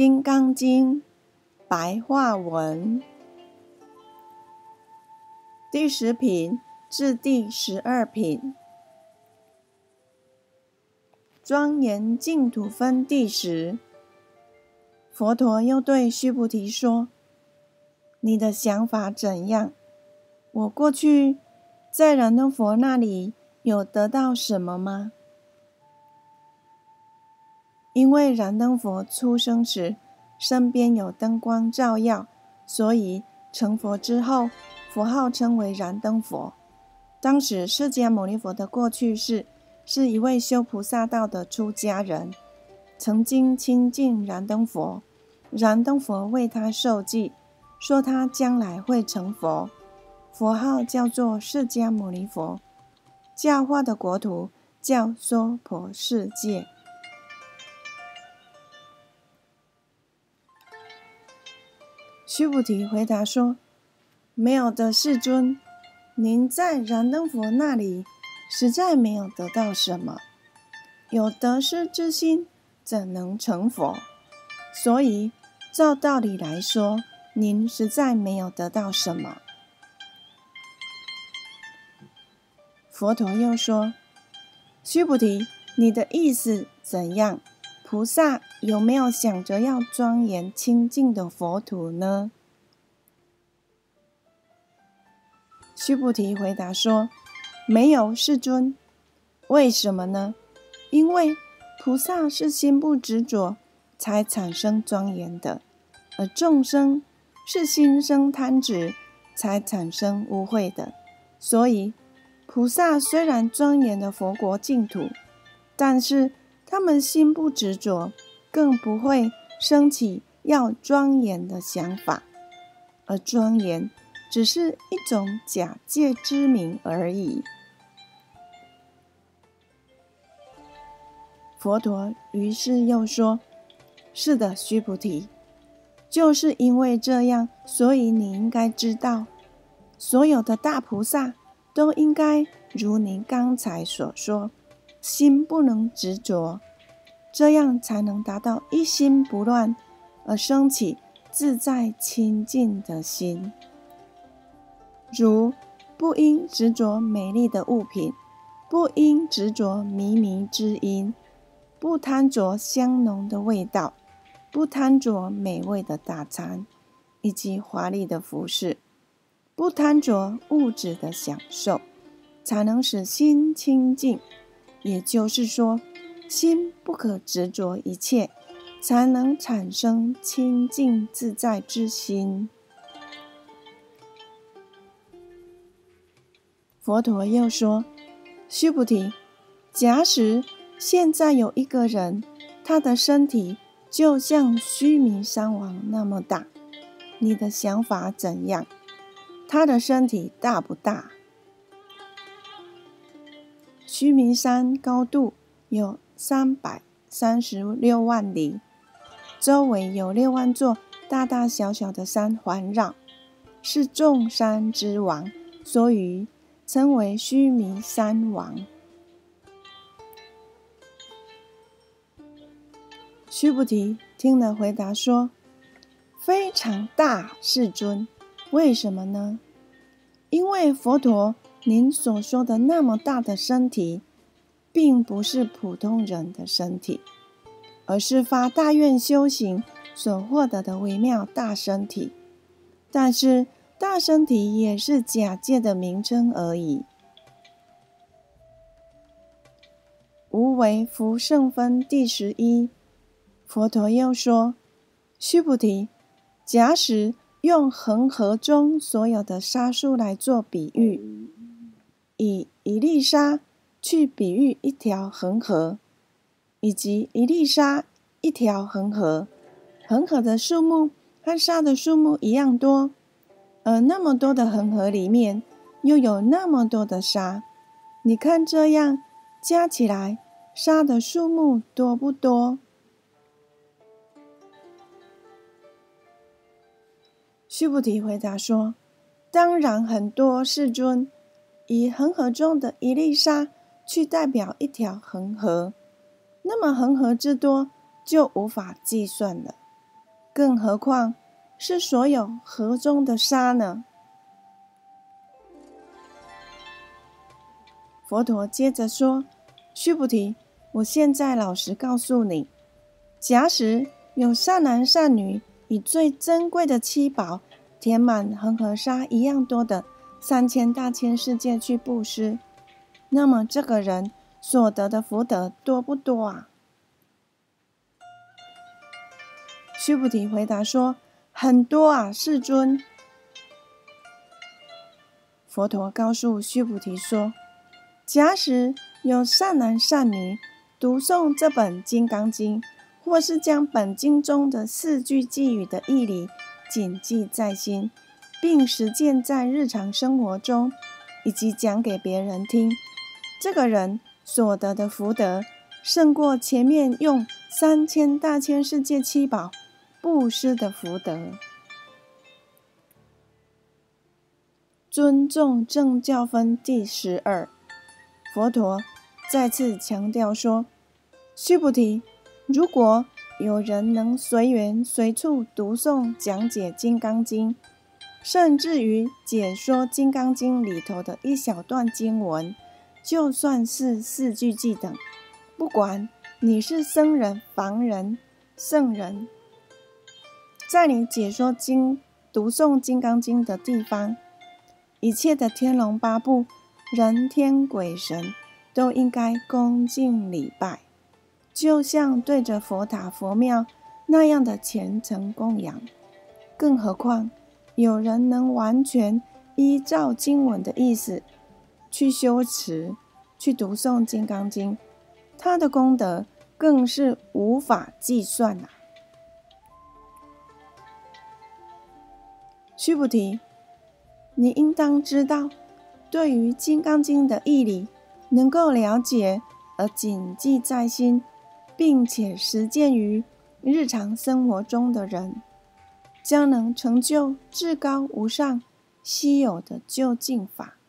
金刚经》白话文第十品至第十二品，庄严净土分第十。佛陀又对须菩提说：“你的想法怎样？我过去在燃灯佛那里有得到什么吗？”因为燃灯佛出生时身边有灯光照耀，所以成佛之后，佛号称为燃灯佛。当时释迦牟尼佛的过去世是一位修菩萨道的出家人，曾经亲近燃灯佛，燃灯佛为他受记，说他将来会成佛，佛号叫做释迦牟尼佛，教化的国土叫娑婆世界。须菩提回答说：“没有的，世尊，您在燃灯佛那里实在没有得到什么。有得失之心，怎能成佛？所以，照道理来说，您实在没有得到什么。”佛陀又说：“须菩提，你的意思怎样？”菩萨有没有想着要庄严清净的佛土呢？须菩提回答说：“没有，世尊。为什么呢？因为菩萨是心不执着才产生庄严的，而众生是心生贪执才产生污秽的。所以，菩萨虽然庄严的佛国净土，但是。”他们心不执着，更不会升起要庄严的想法，而庄严只是一种假借之名而已。佛陀于是又说：“是的，须菩提，就是因为这样，所以你应该知道，所有的大菩萨都应该如您刚才所说。”心不能执着，这样才能达到一心不乱，而升起自在清净的心。如不应执着美丽的物品，不应执着靡靡之音，不贪着香浓的味道，不贪着美味的大餐以及华丽的服饰，不贪着物质的享受，才能使心清净。也就是说，心不可执着一切，才能产生清净自在之心。佛陀又说：“须菩提，假使现在有一个人，他的身体就像须弥山王那么大，你的想法怎样？他的身体大不大？”须弥山高度有三百三十六万里，周围有六万座大大小小的山环绕，是众山之王，所以称为须弥山王。须菩提听了，回答说：“非常大，世尊。为什么呢？因为佛陀。”您所说的那么大的身体，并不是普通人的身体，而是发大愿修行所获得的微妙大身体。但是，大身体也是假借的名称而已。无为福圣分第十一，佛陀又说：“须菩提，假使用恒河中所有的沙数来做比喻。”以一粒沙去比喻一条恒河，以及一粒沙一条恒河，恒河的数目和沙的数目一样多，而那么多的恒河里面又有那么多的沙，你看这样加起来，沙的数目多不多？须菩提回答说：“当然很多，世尊。”以恒河中的一粒沙去代表一条恒河，那么恒河之多就无法计算了。更何况是所有河中的沙呢？佛陀接着说：“须菩提，我现在老实告诉你，假使有善男善女，以最珍贵的七宝填满恒河沙一样多的三千大千世界去布施，那么这个人所得的福德多不多啊？”须菩提回答说：“很多啊，世尊。”佛陀告诉须菩提说。假使有善男善女读诵这本《金刚经》，或是将本经中的四句偈语的义理谨记在心，并实践在日常生活中，以及讲给别人听，这个人所得的福德，胜过前面用三千大千世界七宝布施的福德。尊重正教分第十二。佛陀再次强调说：“须菩提，如果有人能随缘随处读诵讲解《金刚经》，甚至于解说《金刚经》里头的一小段经文，就算是四句偈等，不管你是僧人、凡人、圣人，在你解说经、读诵《金刚经》的地方，一切的天龙八部。”人天鬼神都应该恭敬礼拜，就像对着佛塔佛庙那样的虔诚供养。更何况有人能完全依照经文的意思去修持、去读诵《金刚经》，他的功德更是无法计算呐！须菩提，你应当知道。对于《金刚经》的义理能够了解而谨记在心，并且实践于日常生活中的人，将能成就至高无上、稀有的究竟法。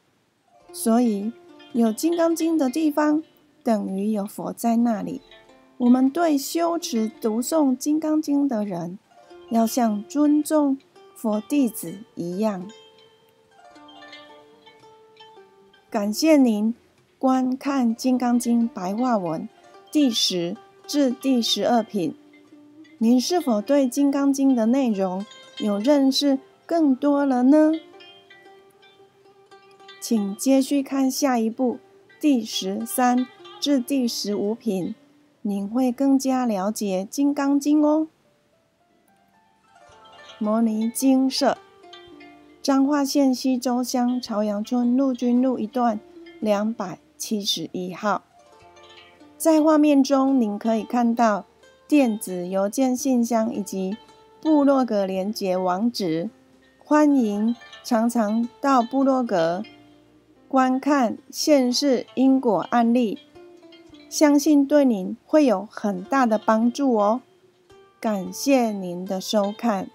所以，有《金刚经》的地方，等于有佛在那里。我们对修持读诵《金刚经》的人，要像尊重佛弟子一样。感谢您观看《金刚经》白话文第十至第十二品。您是否对《金刚经》的内容有认识更多了呢？请继续看下一步第十三至第十五品，您会更加了解《金刚经》哦。摩尼经社。彰化县西周乡朝阳村陆军路一段两百七十一号，在画面中您可以看到电子邮件信箱以及部落格连接网址，欢迎常常到部落格观看现世因果案例，相信对您会有很大的帮助哦。感谢您的收看。